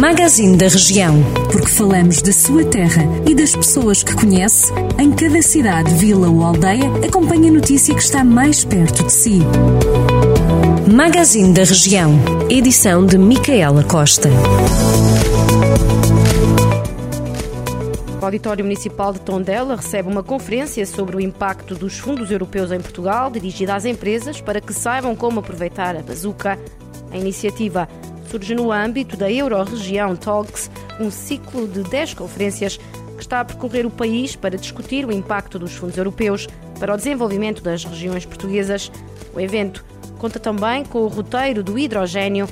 Magazine da Região. Porque falamos da sua terra e das pessoas que conhece, em cada cidade, vila ou aldeia, acompanhe a notícia que está mais perto de si. Magazine da Região. Edição de Micaela Costa. O Auditório Municipal de Tondela recebe uma conferência sobre o impacto dos fundos europeus em Portugal, dirigida às empresas para que saibam como aproveitar a bazuca. A iniciativa surge no âmbito da Euro-Região Talks, um ciclo de 10 conferências que está a percorrer o país para discutir o impacto dos fundos europeus para o desenvolvimento das regiões portuguesas. O evento conta também com o roteiro do hidrogênio,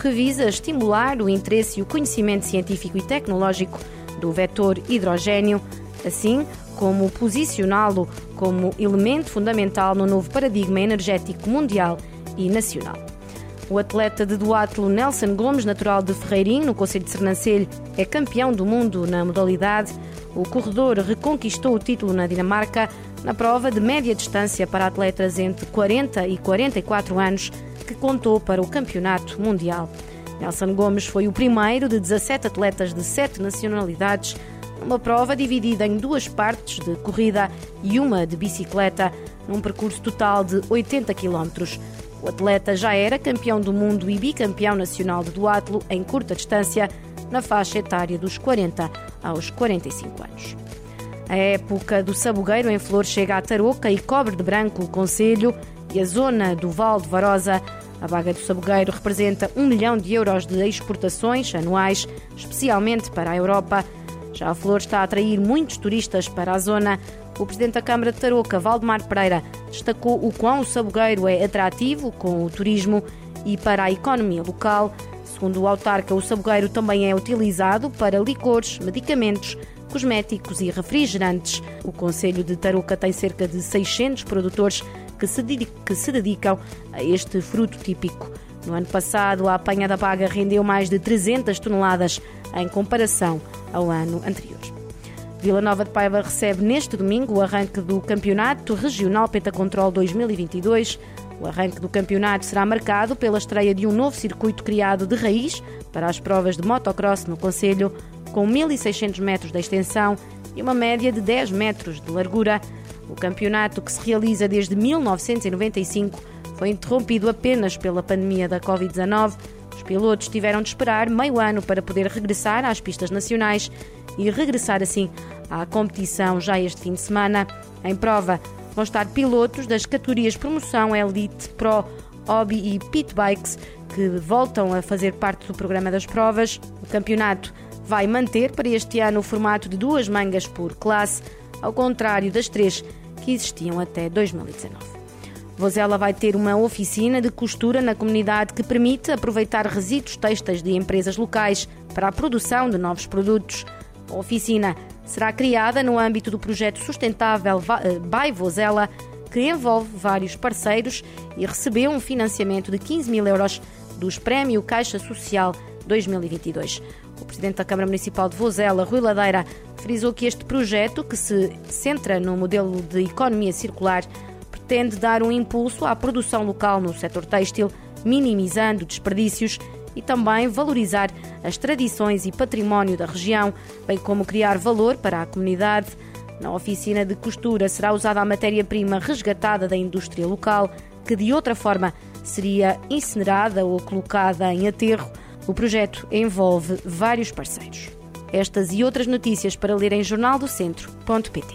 que visa estimular o interesse e o conhecimento científico e tecnológico do vetor hidrogênio, assim como posicioná-lo como elemento fundamental no novo paradigma energético mundial e nacional. O atleta de duatlo Nelson Gomes, natural de Ferreirim, no Conselho de Sernancelho, é campeão do mundo na modalidade. O corredor reconquistou o título na Dinamarca na prova de média distância para atletas entre 40 e 44 anos, que contou para o Campeonato Mundial. Nelson Gomes foi o primeiro de 17 atletas de sete nacionalidades, numa prova dividida em duas partes de corrida e uma de bicicleta, num percurso total de 80 quilómetros. O atleta já era campeão do mundo e bicampeão nacional de duatlo em curta distância, na faixa etária dos 40 aos 45 anos. A época do sabugueiro em flor chega a Tarouca e cobre de branco o Conselho e a zona do Val de Varosa. A baga do sabugueiro representa um milhão de euros de exportações anuais, especialmente para a Europa. Já a flor está a atrair muitos turistas para a zona, o presidente da Câmara de Tarouca, Valdemar Pereira, destacou o quão o sabugueiro é atrativo com o turismo e para a economia local. Segundo o autarca, o sabugueiro também é utilizado para licores, medicamentos, cosméticos e refrigerantes. O Conselho de Tarouca tem cerca de 600 produtores que se, que se dedicam a este fruto típico. No ano passado, a apanha da baga rendeu mais de 300 toneladas em comparação ao ano anterior. Vila Nova de Paiva recebe neste domingo o arranque do Campeonato Regional Pentacontrol 2022. O arranque do campeonato será marcado pela estreia de um novo circuito criado de raiz para as provas de motocross no Conselho, com 1.600 metros de extensão e uma média de 10 metros de largura. O campeonato, que se realiza desde 1995, foi interrompido apenas pela pandemia da Covid-19. Os pilotos tiveram de esperar meio ano para poder regressar às pistas nacionais e regressar assim à competição já este fim de semana. Em prova vão estar pilotos das categorias Promoção, Elite, Pro, Hobby e Pit Bikes que voltam a fazer parte do programa das provas. O campeonato vai manter para este ano o formato de duas mangas por classe, ao contrário das três que existiam até 2019. Vozela vai ter uma oficina de costura na comunidade que permite aproveitar resíduos textos de empresas locais para a produção de novos produtos. A oficina será criada no âmbito do projeto sustentável eh, By Vozela, que envolve vários parceiros e recebeu um financiamento de 15 mil euros dos Prémio Caixa Social 2022. O presidente da Câmara Municipal de Vozela, Rui Ladeira, frisou que este projeto, que se centra no modelo de economia circular, pretende dar um impulso à produção local no setor têxtil, minimizando desperdícios e também valorizar as tradições e património da região, bem como criar valor para a comunidade. Na oficina de costura será usada a matéria-prima resgatada da indústria local, que de outra forma seria incinerada ou colocada em aterro. O projeto envolve vários parceiros. Estas e outras notícias para ler em jornaldocentro.pt.